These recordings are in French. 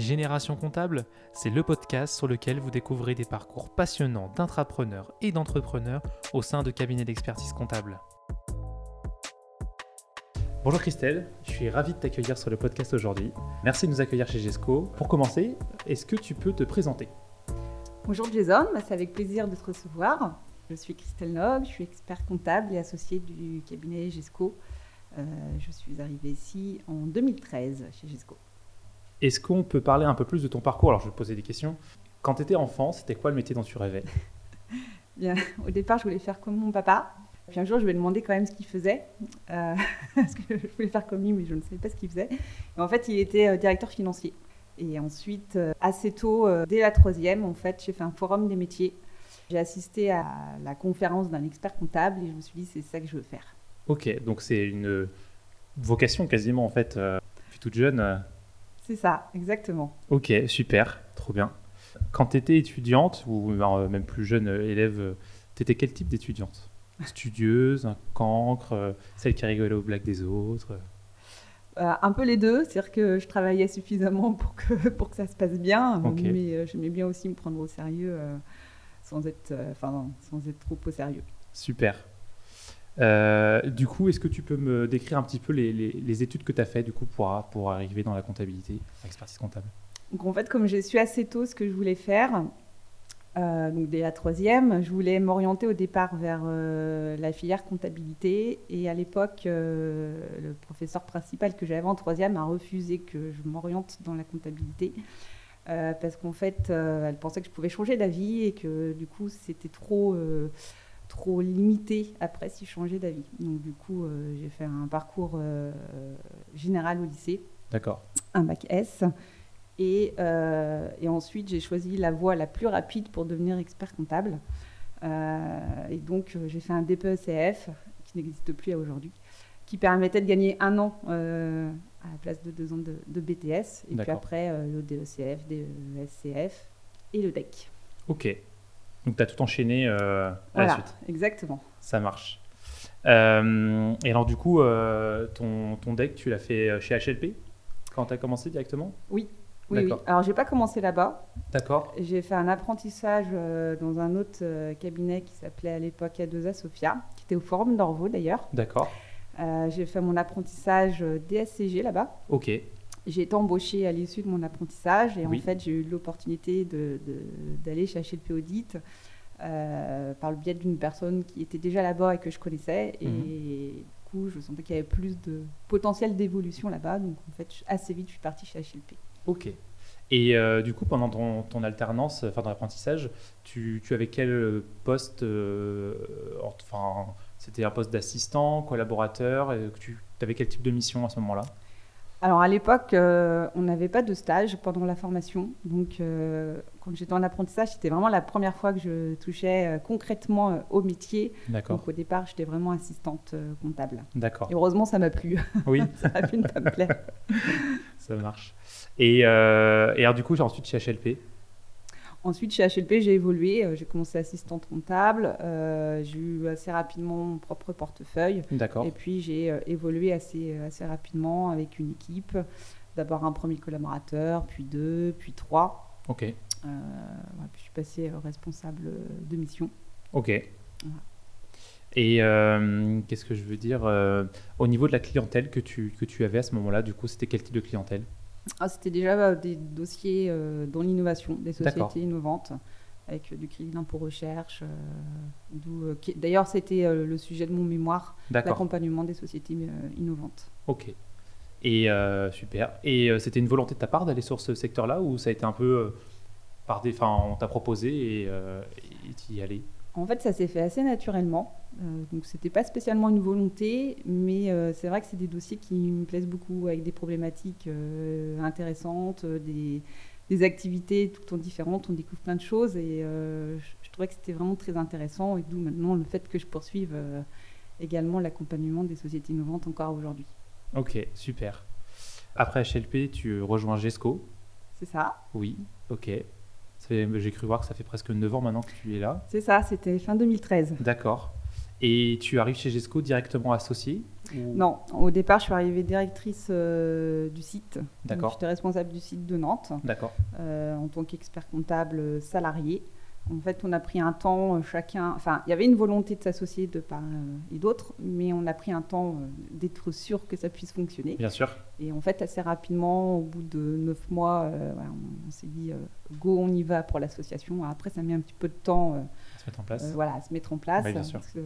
Génération Comptable, c'est le podcast sur lequel vous découvrez des parcours passionnants d'intrapreneurs et d'entrepreneurs au sein de cabinets d'expertise comptable. Bonjour Christelle, je suis ravi de t'accueillir sur le podcast aujourd'hui. Merci de nous accueillir chez GESCO. Pour commencer, est-ce que tu peux te présenter? Bonjour Jason, bah, c'est avec plaisir de te recevoir. Je suis Christelle Nob, je suis expert comptable et associée du cabinet GESCO. Euh, je suis arrivée ici en 2013 chez GESCO. Est-ce qu'on peut parler un peu plus de ton parcours? Alors je vais te poser des questions. Quand tu étais enfant, c'était quoi le métier dont tu rêvais? Bien, au départ, je voulais faire comme mon papa. Puis un jour, je lui ai demandé quand même ce qu'il faisait. Euh, parce que je voulais faire comme lui, mais je ne savais pas ce qu'il faisait. Et en fait, il était euh, directeur financier. Et ensuite, euh, assez tôt, dès la troisième, en fait, j'ai fait un forum des métiers. J'ai assisté à la conférence d'un expert comptable et je me suis dit, c'est ça que je veux faire. Ok, donc c'est une vocation quasiment, en fait, depuis toute jeune. C'est ça, exactement. Ok, super, trop bien. Quand tu étais étudiante, ou même plus jeune élève, tu étais quel type d'étudiante? Studieuse, un cancre, euh, celle qui rigolait aux blagues des autres euh, un peu les deux, c'est-à-dire que je travaillais suffisamment pour que, pour que ça se passe bien, mais euh, j'aimais bien aussi me prendre au sérieux sans, être, enfin, sans être trop au sérieux. Super. Du coup, est-ce que tu peux me décrire un petit peu les, études que tu as faites du coup, pour, pour arriver dans la comptabilité, l'expertise comptable? Donc en fait, comme j'ai su assez tôt ce que je voulais faire, euh, donc dès la troisième, je voulais m'orienter au départ vers euh, la filière comptabilité. Et à l'époque, euh, le professeur principal que j'avais en troisième a refusé que je m'oriente dans la comptabilité. parce qu'en fait, elle pensait que je pouvais changer d'avis et que du coup, c'était trop, trop limité après si je changeais d'avis. Donc du coup, j'ai fait un parcours général au lycée. D'accord. Un bac S. Euh, et, ensuite, j'ai choisi la voie la plus rapide pour devenir expert comptable. Euh, et donc, euh, j'ai fait un DPECF, qui n'existe plus à aujourd'hui, qui permettait de gagner un an à la place de deux ans de, BTS. Et puis après, le DECF, DESCF et le DEC. Ok. Donc, tu as tout enchaîné à la suite. Exactement. Ça marche. et alors, du coup, ton, ton DEC, tu l'as fait chez HLP quand tu as commencé directement? Oui, oui, oui. Alors, j'ai pas commencé là-bas. D'accord. J'ai fait un apprentissage euh, dans un autre euh, cabinet qui s'appelait à l'époque A2A Sofia, qui était au Forum d'Orvaux d'ailleurs. D'accord. Euh, j'ai fait mon apprentissage DSCG là-bas. Ok. J'ai été embauchée à l'issue de mon apprentissage et en fait, j'ai eu l'opportunité d'aller de, chez HLP Audit par le biais d'une personne qui était déjà là-bas et que je connaissais. Et mhm. du coup, je sentais qu'il y avait plus de potentiel d'évolution là-bas. Donc, en fait, assez vite, je suis partie chez HLP. Ok. Et euh, du coup, pendant ton, alternance, enfin ton apprentissage, tu, avais quel poste euh, Enfin, c'était un poste d'assistant, collaborateur Tu avais quel type de mission à ce moment-là? Alors à l'époque, euh, on n'avait pas de stage pendant la formation. Donc quand j'étais en apprentissage, c'était vraiment la première fois que je touchais concrètement au métier. Donc au départ, j'étais vraiment assistante comptable. D'accord. Et heureusement, ça m'a plu. Oui. ça a pu ne pas me plaire. ça marche. Et, euh, et alors, du coup, ensuite chez HLP Ensuite, chez HLP, j'ai évolué. Euh, j'ai commencé assistante comptable. Euh, j'ai eu assez rapidement mon propre portefeuille. D'accord. Et puis, j'ai évolué assez, assez rapidement avec une équipe. D'abord un premier collaborateur, puis deux, puis trois. Ok. puis je suis passée responsable de mission. Ok. Et qu'est-ce que je veux dire Au niveau de la clientèle que tu, que tu avais à ce moment-là, du coup, c'était quel type de clientèle? Ah, C'était déjà euh, des dossiers euh, dans l'innovation, des sociétés innovantes, avec euh, du crédit d'impôt recherche. D'ailleurs, c'était le sujet de mon mémoire, l'accompagnement des sociétés innovantes. Ok. Et super. Et c'était une volonté de ta part d'aller sur ce secteur-là ou ça a été un peu par des, enfin, on t'a proposé et tu y allais en fait, ça s'est fait assez naturellement. Euh, donc, c'était pas spécialement une volonté, mais euh, c'est vrai que c'est des dossiers qui me plaisent beaucoup, avec des problématiques euh, intéressantes, des, activités tout le temps différentes. On découvre plein de choses et je, trouvais que c'était vraiment très intéressant. Et d'où maintenant le fait que je poursuive également l'accompagnement des sociétés innovantes encore aujourd'hui. Ok, super. Après HLP, tu rejoins GESCO. C'est ça. Oui, ok. J'ai cru voir que ça fait presque 9 ans maintenant que tu es là. C'est ça, c'était fin 2013. D'accord. Et tu arrives chez GESCO directement associé Non, au départ, je suis arrivée directrice euh, du site. D'accord. J'étais responsable du site de Nantes D'accord. euh, en tant qu'expert comptable salarié. En fait, on a pris un temps euh, chacun. Enfin, il y avait une volonté de s'associer de part euh, et d'autre, mais on a pris un temps euh, d'être sûr que ça puisse fonctionner. Bien sûr. Et en fait, assez rapidement, au bout de neuf mois, euh, on, s'est dit euh, go, on y va pour l'association. Après, ça met un petit peu de temps euh, Ça se met en place. euh, voilà, à se mettre en place. Oui, bien sûr. parce que,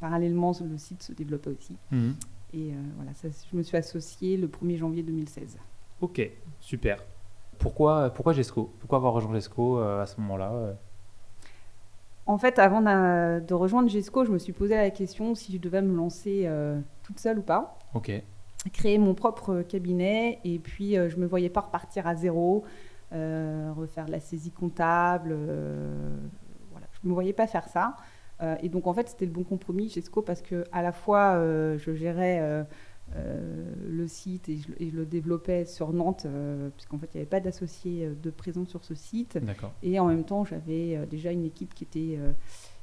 parallèlement, le site se développait aussi. Mhm. Et euh, voilà, ça, je me suis associée le 1er janvier 2016. Ok, super. Pourquoi, pourquoi GESCO? Pourquoi avoir rejoint GESCO euh, à ce moment-là euh? En fait, avant de rejoindre GESCO, je me suis posé la question si je devais me lancer euh, toute seule ou pas. Ok, Créer mon propre cabinet et puis euh, je me voyais pas repartir à zéro, euh, refaire de la saisie comptable. euh, voilà, je me voyais pas faire ça. Euh, et donc en fait, c'était le bon compromis GESCO parce que à la fois euh, je gérais euh, euh, le site et je, et je le développais sur Nantes, euh, puisqu'en fait il n'y avait pas d'associés euh, de présence sur ce site. Et en même temps, j'avais euh, déjà une équipe qui était, euh,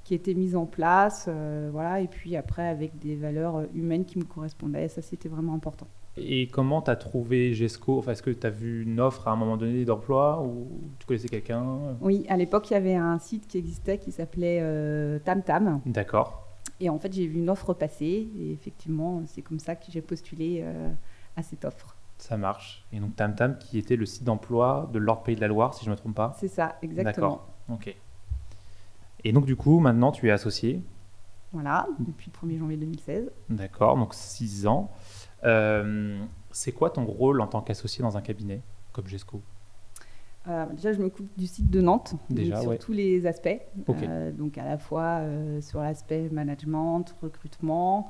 qui était mise en place. euh, voilà, et puis après, avec des valeurs euh, humaines qui me correspondaient. Ça, c'était vraiment important. Et comment tu as trouvé GESCO enfin, Est-ce que tu as vu une offre à un moment donné d'emploi ou tu connaissais quelqu'un? Oui, à l'époque, il y avait un site qui existait qui s'appelait euh, TamTam. D'accord. Et en fait, j'ai vu une offre passer. Et effectivement, c'est comme ça que j'ai postulé euh, à cette offre. Ça marche. Et donc TamTam qui était le site d'emploi de l'Ordre Pays de la Loire, si je ne me trompe pas? C'est ça, exactement. D'accord. Ok. Et donc du coup, maintenant tu es associé? Voilà, depuis le 1er janvier 2016. D'accord, donc 6 ans. Euh, c'est quoi ton rôle en tant qu'associé dans un cabinet comme GESCO Euh, déjà, je m'occupe du site de Nantes, donc sur ouais. tous les aspects. Euh, donc à la fois euh, sur l'aspect management, recrutement,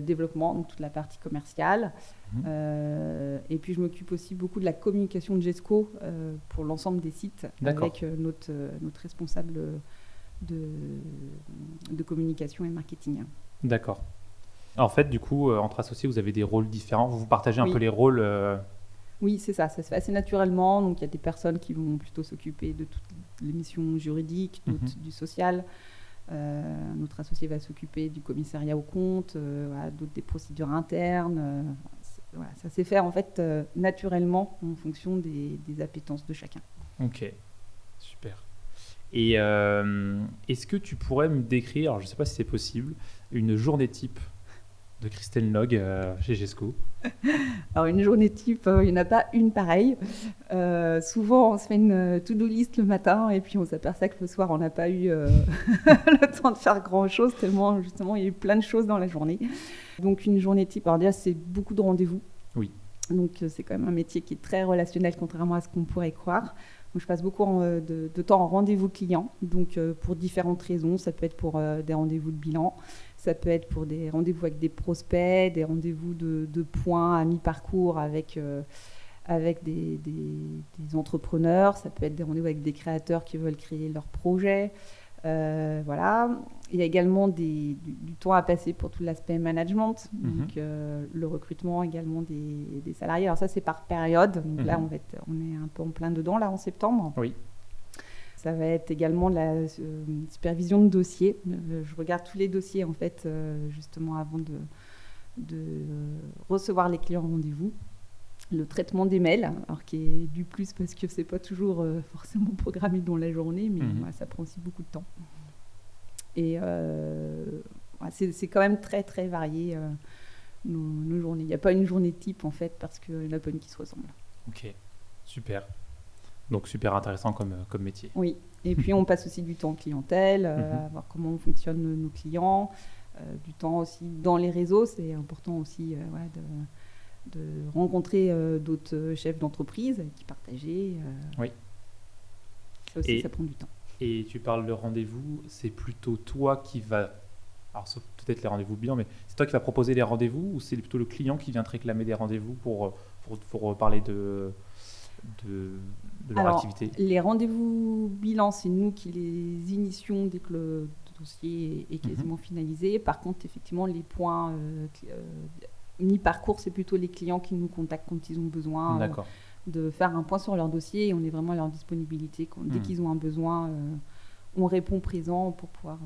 développement, donc toute la partie commerciale. Mhm. Et puis je m'occupe aussi beaucoup de la communication de GESCO pour l'ensemble des sites, avec notre, notre responsable de, de communication et marketing. D'accord. En fait, du coup, euh, entre associés, vous avez des rôles différents. Vous vous partagez un Oui. peu les rôles. euh, Oui, c'est ça, ça se fait assez naturellement. Donc il y a des personnes qui vont plutôt s'occuper de toutes les missions juridiques, d'autres Mhm. du social. Euh, notre associé va s'occuper du commissariat aux comptes, euh, voilà, d'autres des procédures internes. euh, voilà, ça s'est fait en fait naturellement en fonction des, des appétences de chacun. Ok, super. Et est-ce que tu pourrais me décrire, alors je ne sais pas si c'est possible, une journée type de Christelle Nog euh, chez GESCO Alors une journée type, euh, il n'y en a pas une pareille. Euh, souvent, on se fait une to-do list le matin et puis on s'aperçoit que le soir, on n'a pas eu le temps de faire grand-chose tellement justement il y a eu plein de choses dans la journée. Donc une journée type, alors déjà c'est beaucoup de rendez-vous. Oui. Donc c'est quand même un métier qui est très relationnel contrairement à ce qu'on pourrait croire. Donc, je passe beaucoup en, de, de temps en rendez-vous clients, donc pour différentes raisons. Ça peut être pour des rendez-vous de bilan, ça peut être pour des rendez-vous avec des prospects, des rendez-vous de, de points à mi-parcours avec, euh, avec des, des- des entrepreneurs, ça peut être des rendez-vous avec des créateurs qui veulent créer leur projet. Euh, voilà. Il y a également des- du, du temps à passer pour tout l'aspect management, Mhm. donc euh, le recrutement également des, des salariés. Alors ça c'est par période, donc là Mhm. on, va être- on est un peu en plein dedans là en septembre. Oui. Ça va être également la euh, supervision de dossiers. Euh, je regarde tous les dossiers en fait euh, justement avant de, de recevoir les clients en rendez-vous. Le traitement des mails, alors qui est du plus parce que c'est pas toujours forcément programmé dans la journée, mais voilà, ça prend aussi beaucoup de temps. Et c'est quand même très très varié nos, nos journées. Il n'y a pas une journée type en fait parce qu'il n'y en a pas une qui se ressemble. Ok, super. Donc super intéressant comme, euh, comme métier. Oui, et puis on passe aussi du temps en clientèle, euh, Mhm. à voir comment fonctionnent nos, clients, euh, du temps aussi dans les réseaux, c'est important aussi de, de rencontrer euh, d'autres chefs d'entreprise qui partager. euh, Oui. Ça aussi, Et- ça prend du temps. Et tu parles de rendez-vous, c'est plutôt toi qui va, alors sauf peut-être les rendez-vous bilan, mais c'est toi qui va proposer les rendez-vous ou c'est plutôt le client qui vient te réclamer des rendez-vous pour, pour, pour parler de, de, de leur Alors, activité Les rendez-vous bilan, c'est nous qui les initions dès que le dossier est, quasiment finalisé. Par contre, effectivement, les points euh, euh, mi-parcours, c'est plutôt les clients qui nous contactent quand ils ont besoin. euh, de faire un point sur leur dossier et on est vraiment à leur disponibilité. Quand- Dès Hmm. qu'ils ont un besoin, on répond présent pour pouvoir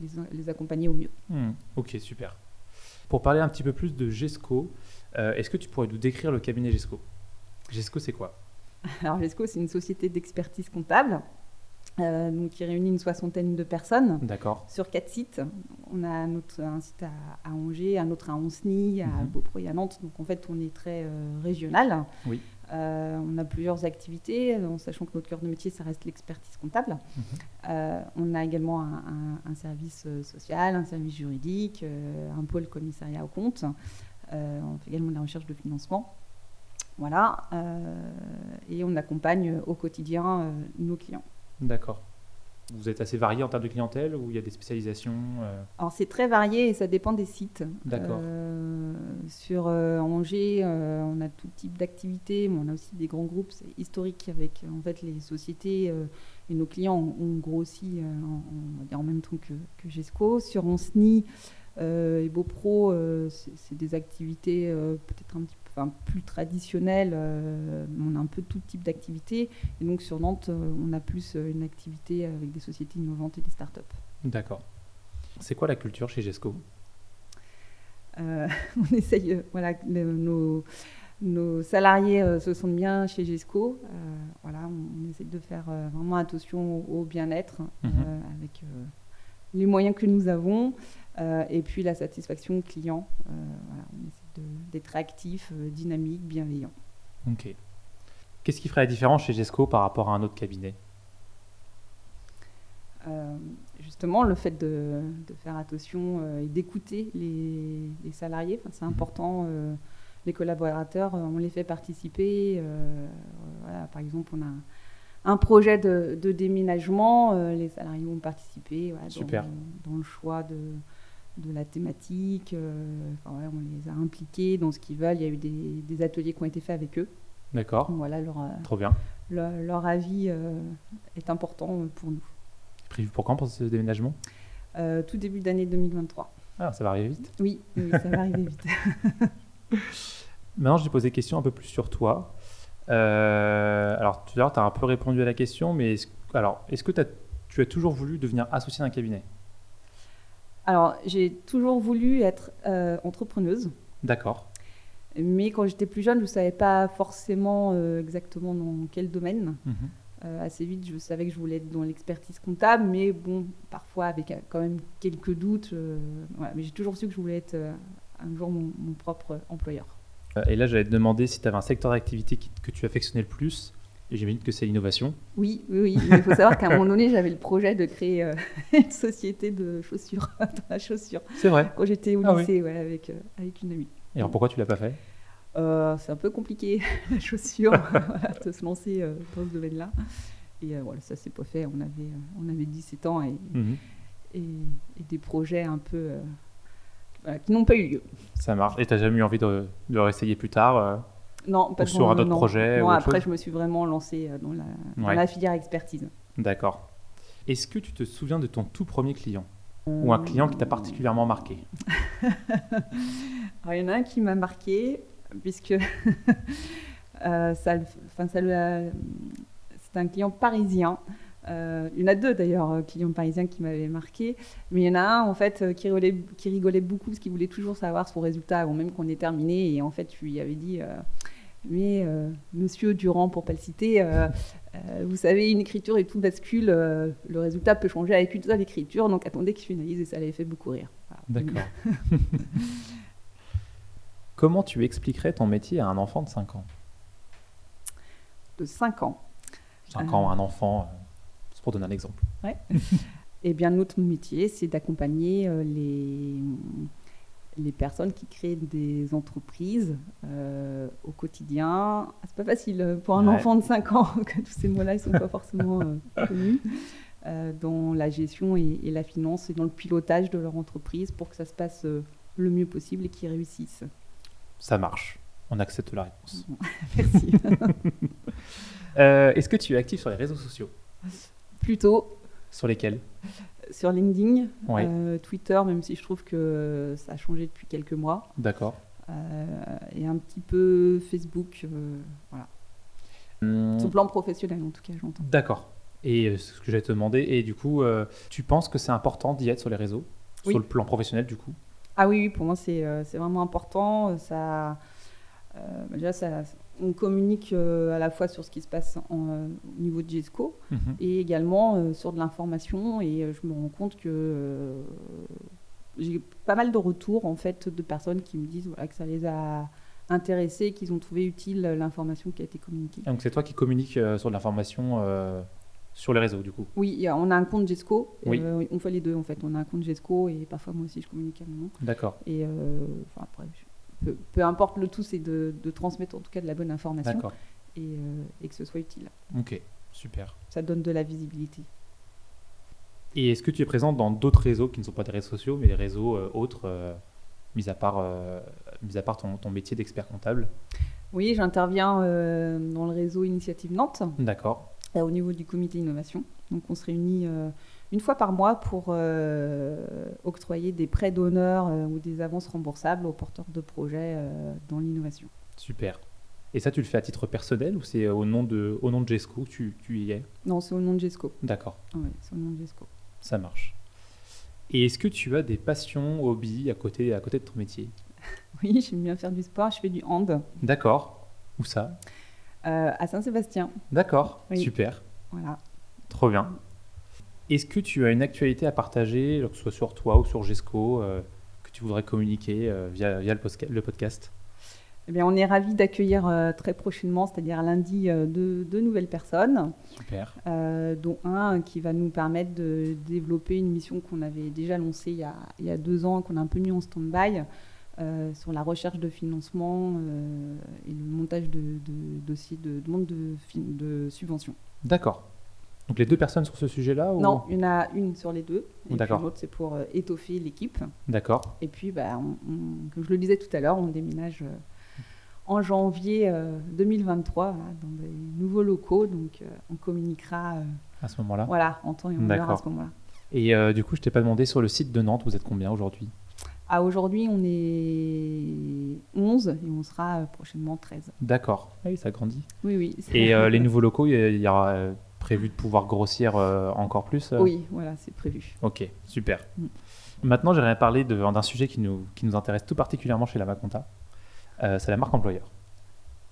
les, les, accompagner au mieux. Hmm, ok, super. Pour parler un petit peu plus de GESCO, est-ce que tu pourrais nous décrire le cabinet GESCO GESCO, c'est quoi? Alors, GESCO, c'est une société d'expertise comptable euh, donc, qui réunit une soixantaine de personnes sur quatre sites. On a un, un site à, Angers, un autre à Onsny, à mhm. Beaupré et à Nantes. Donc en fait, on est très euh, régional. Oui. Euh, on a plusieurs activités, en sachant que notre cœur de métier, ça reste l'expertise comptable. Mhm. on a également un, service social, un service juridique, un pôle commissariat au compte. on fait également de la recherche de financement. Voilà. et on accompagne au quotidien nos clients. D'accord. Vous êtes assez varié en termes de clientèle ou il y a des spécialisations euh Alors c'est très varié et ça dépend des sites. D'accord. Euh, sur euh, Angers, on a tout type d'activités, mais on a aussi des grands groupes historiques avec en fait les sociétés et nos clients ont, grossi en, en, même temps que, que GESCO. Sur Onsny et BoPro, c'est des activités peut-être un petit peu plus traditionnel, euh, on a un peu tout type d'activité. Et donc sur Nantes, euh, on a plus euh, une activité avec des sociétés innovantes et des startups. D'accord. C'est quoi la culture chez GESCO? On essaye, voilà, nos, nos, salariés se sentent bien chez GESCO. voilà, on, essaye de faire vraiment attention au, bien-être mhm. avec les moyens que nous avons. et puis la satisfaction client. voilà, on essaie d'être actif, euh, dynamique, bienveillant. Ok. Qu'est-ce qui ferait la différence chez GESCO par rapport à un autre cabinet? Euh, justement, le fait de, faire attention euh, et d'écouter les, salariés, c'est mhm. important. les collaborateurs, on les fait participer. par exemple, on a un projet de, déménagement, les salariés vont participer dans, le choix de, de la thématique. Euh, on les a impliqués dans ce qu'ils veulent. Il y a eu des, ateliers qui ont été faits avec eux. D'accord. Voilà, leur, euh, Trop bien. Leur, avis euh, est important pour nous. Prévu pour quand pour ce déménagement? Tout début d'année 2023. Ah, ça va arriver vite Oui, ça va arriver vite. Maintenant, je vais poser des questions un peu plus sur toi. alors, tout à l'heure, tu as un peu répondu à la question, mais est alors, est-ce que tu as toujours voulu devenir associé d'un cabinet? Alors, j'ai toujours voulu être euh, entrepreneuse. D'accord. Mais quand j'étais plus jeune, je ne savais pas forcément euh, exactement dans quel domaine. Mhm. Euh, assez vite, je savais que je voulais être dans l'expertise comptable, mais bon, parfois avec quand même quelques doutes. mais j'ai toujours su que je voulais être un jour mon, propre employeur. Et là, j'allais te demander si tu avais un secteur d'activité que tu affectionnais le plus j'imagine que c'est l'innovation. Oui, oui, oui. il faut savoir qu'à un moment donné, j'avais le projet de créer euh, une société de chaussures, dans la chaussure. C'est vrai. Quand j'étais au ah lycée, ouais, avec, euh, avec une amie. Et alors pourquoi tu l'as pas fait? Euh, C'est un peu compliqué, la chaussure, de se lancer dans ce domaine-là. Et voilà, ça s'est pas fait. On avait, on avait 17 ans et, mhm. et, et, des projets un peu qui n'ont pas eu lieu. Ça marche. Et tu n'as jamais eu envie de, de le réessayer plus tard non, pas sur un autre projet après, je me suis vraiment lancée euh, dans la, filière expertise. D'accord. Est-ce que tu te souviens de ton tout premier client Ou un client qui t'a particulièrement marqué? Il y en a un qui m'a marqué, puisque euh, ça, ça c'est un client parisien. Euh, il y en a deux d'ailleurs, clients parisiens qui m'avaient marqué. Mais il y en a un en fait qui rigolait, qui rigolait beaucoup parce qu'il voulait toujours savoir son résultat avant même qu'on ait terminé. Et en fait, je lui avais dit mais euh, monsieur Durand, pour pas le citer, euh, euh, vous savez, une écriture et tout bascule, le résultat peut changer avec une seule écriture, donc attendez qu'il finalise et ça l'avait fait beaucoup rire. D'accord. Comment tu expliquerais ton métier à un enfant de 5 ans De 5 ans 5 ans, un enfant, c'est pour donner un exemple. Ouais. eh bien, notre métier, c'est d'accompagner les les personnes qui créent des entreprises euh, au quotidien. C'est pas facile pour un enfant de 5 ans que tous ces mots-là ne sont pas forcément euh, connus. Euh, dans la gestion et, la finance et dans le pilotage de leur entreprise pour que ça se passe le mieux possible et qu'ils réussissent. Ça marche. On accepte la réponse. Merci. Est-ce que tu es actif sur les réseaux sociaux? Plutôt. Sur lesquels? Sur LinkedIn, euh, Twitter, même si je trouve que ça a changé depuis quelques mois. D'accord. Euh, et un petit peu Facebook, euh, voilà. Hum. Sur le plan professionnel, en tout cas, j'entends. D'accord. Et ce que j'allais te demander. Et du coup, tu penses que c'est important d'y être sur les réseaux? Oui. Sur le plan professionnel, du coup? Ah oui, oui, pour moi, c'est vraiment important. Ça, euh, déjà, ça, on communique euh, à la fois sur ce qui se passe en, euh, au niveau de GESCO Mhm. et également euh, sur de l'information. Et je me rends compte que j'ai pas mal de retours en fait de personnes qui me disent voilà, que ça les a intéressés, qu'ils ont trouvé utile l'information qui a été communiquée. Donc c'est toi qui communiques sur de l'information sur les réseaux, du coup Oui, on a un compte GESCO. Oui. On fait les deux en fait. On a un compte GESCO et parfois moi aussi je communique à mon nom. D'accord. Et enfin, après, je- peu, peu importe le tout, c'est de, de transmettre en tout cas de la bonne information et, euh, et que ce soit utile. Ok, super. Ça donne de la visibilité. Et est-ce que tu es présente dans d'autres réseaux qui ne sont pas des réseaux sociaux, mais des réseaux euh, autres, euh, mis à part, mis à part ton, ton métier d'expert comptable? Oui, j'interviens dans le réseau Initiative Nantes D'accord. Euh, au niveau du comité innovation. Donc on se réunit euh, une fois par mois pour euh, octroyer des prêts d'honneur euh, ou des avances remboursables aux porteurs de projets dans l'innovation. Super. Et ça, tu le fais à titre personnel ou c'est au nom de, au nom de GESCO que tu, tu y es? Non, c'est au nom de GESCO. D'accord, Ouais, c'est au nom de GESCO. ça marche. Et est-ce que tu as des passions, hobbies à côté, à côté de ton métier? Oui, j'aime bien faire du sport. Je fais du hand D'accord. Où ça? Euh, à Saint-Sébastien. D'accord, Oui. super. Voilà. Trop bien. Est-ce que tu as une actualité à partager, que ce soit sur toi ou sur GESCO, euh, que tu voudrais communiquer euh, via, via le, podcast? Eh bien, on est ravis d'accueillir très prochainement, c'est-à-dire lundi, deux, deux nouvelles personnes, Super. dont un qui va nous permettre de développer une mission qu'on avait déjà lancée il y a, il y a deux ans, qu'on a un peu mis en stand-by, euh, sur la recherche de financement euh, et le montage de, de dossiers de demande de, de subvention. D'accord. Donc les deux personnes sur ce sujet-là ou... Non, il y en a une sur les deux, et puis l'autre c'est pour euh, étoffer l'équipe. D'accord. Et puis, bah, on- on- comme je le disais tout à l'heure, on déménage en janvier euh, 2023 voilà, dans des nouveaux locaux. Donc, on communiquera À ce moment-là. voilà, en temps et en heure à D'accord. ce moment-là. Et du coup, je t'ai pas demandé sur le site de Nantes, vous êtes combien aujourd'hui? À aujourd'hui, on est 11 et on sera euh, prochainement 13. D'accord. Ah oui, ça grandit. Oui, oui. Et euh, les nouveaux locaux, il y aura euh, prévu de pouvoir grossir euh, encore plus euh? Oui, voilà, c'est prévu. Ok, super. Mm. Maintenant, j'aimerais parler d'un sujet qui nous, qui nous intéresse tout particulièrement chez la Maconta. C'est la marque employeur.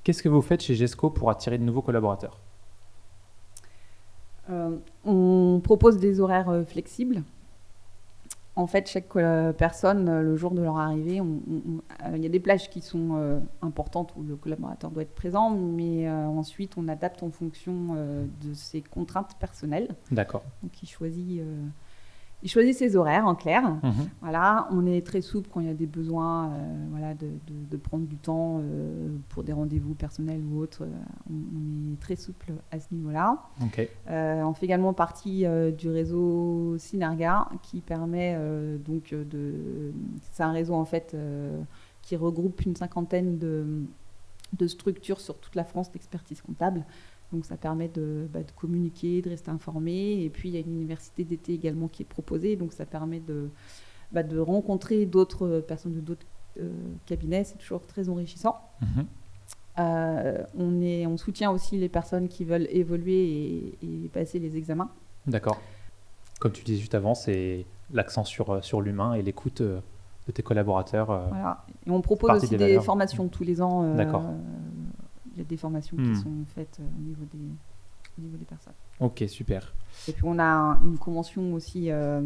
Qu'est-ce que vous faites chez GESCO pour attirer de nouveaux collaborateurs? On propose des horaires flexibles. En fait, chaque euh, personne, euh, le jour de leur arrivée, euh, il y a des plages qui sont euh, importantes où le collaborateur doit être présent, mais euh, ensuite on adapte en fonction euh, de ses contraintes personnelles. D'accord. Donc il choisit, il choisit ses horaires en clair. Mhm. Voilà, on est très souple quand il y a des besoins, euh, voilà, de, de- de prendre du temps euh, pour des rendez-vous personnels ou autres. euh, on, on est très souple à ce niveau-là. Euh, on fait également partie du réseau Synerga qui permet donc de. C'est un réseau en fait qui regroupe une cinquantaine de, de structures sur toute la France d'expertise comptable. Donc ça permet de, bah, de communiquer, de rester informé. Et puis il y a une université d'été également qui est proposée. Donc ça permet de, bah, de rencontrer d'autres personnes de d'autres euh, cabinets. C'est toujours très enrichissant. Mhm. Euh, on, est, on soutient aussi les personnes qui veulent évoluer et, et passer les examens. D'accord. Comme tu disais juste avant, c'est l'accent sur, euh, sur l'humain et l'écoute de tes collaborateurs. euh. Voilà. Et on propose aussi des formations tous les ans. D'accord. Il y a des formations Hmm. qui sont faites euh, au, niveau des, au niveau des personnes. Ok, super. Et puis on a un- une convention aussi euh,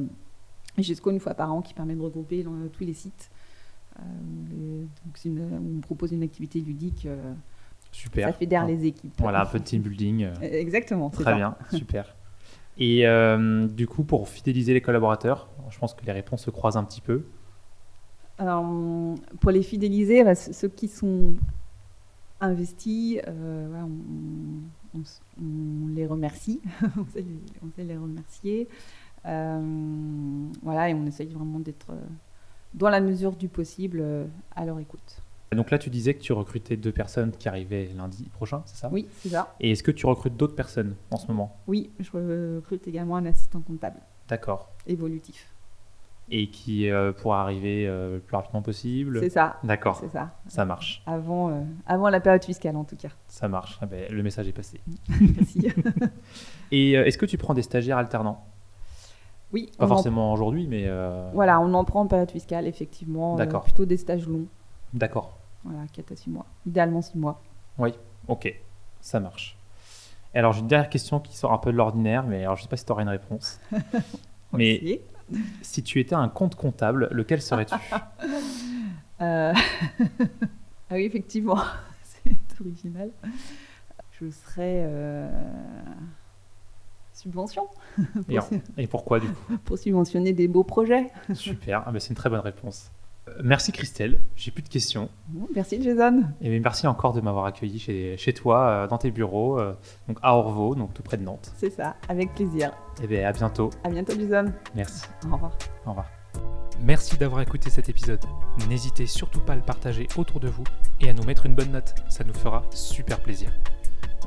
GESCO une fois par an qui permet de regrouper dans- tous les sites. Euh, les- donc c'est une- où on propose une activité ludique. euh, Super. ça fédère Ah. les équipes. Voilà, un peu de team building. euh. Exactement. Très ça. bien, super. Et euh, du coup, pour fidéliser les collaborateurs, je pense que les réponses se croisent un petit peu. Alors, pour les fidéliser, bah, ceux qui sont investis, euh, voilà, on, on s- on les remercie. on, sait les, on sait les remercier. Euh, voilà, et on essaye vraiment d'être, euh, dans la mesure du possible, à leur écoute. Donc là, tu disais que tu recrutais deux personnes qui arrivaient lundi prochain, c'est ça? Oui, c'est ça. Et est-ce que tu recrutes d'autres personnes en ce moment? Oui, je recrute également un assistant comptable D'accord. évolutif. Et qui euh, pourra arriver euh, le plus rapidement possible. C'est ça. D'accord, C'est ça. ça marche. Avant, euh, avant la période fiscale, en tout cas. Ça marche. Ah ben, le message est passé. Merci. Et est-ce que tu prends des stagiaires alternants? Oui, Pas en- forcément aujourd'hui, mais voilà, on en prend en période fiscale, effectivement. D'accord. plutôt des stages longs. d'accord. Voilà, 4 à 6 mois. Idéalement 6 mois. Ok, ça marche. Et alors j'ai une dernière question qui sort un peu de l'ordinaire, mais alors je sais pas si tu auras une réponse. mais. Si tu étais un compte comptable, lequel serais-tu Euh, ah oui, effectivement, c'est original. Je serais euh, subvention et, en- et pourquoi du coup? Pour subventionner des beaux projets. Super, ah ben, c'est une très bonne réponse. Euh, merci Christelle, j'ai plus de questions. Merci Jason. Et merci encore de m'avoir accueilli chez, chez toi, euh, dans tes bureaux, euh, donc à Orvaux, donc tout près de Nantes. C'est ça, avec plaisir. Et bien à bientôt. À bientôt Jason. Merci. Au revoir. Au revoir. Merci d'avoir écouté cet épisode. N'hésitez surtout pas à le partager autour de vous et à nous mettre une bonne note, ça nous fera super plaisir.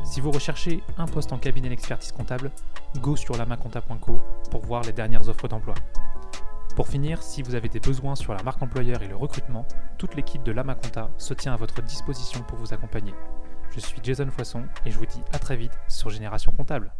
Si vous recherchez un poste en cabinet d'expertise comptable, go sur lamaconta.co pour voir les dernières offres d'emploi. Pour finir, si vous avez des besoins sur la marque employeur et le recrutement, toute l'équipe de Lamaconta se tient à votre disposition pour vous accompagner. Je suis Jason Foisson et je vous dis à très vite sur Génération Comptable.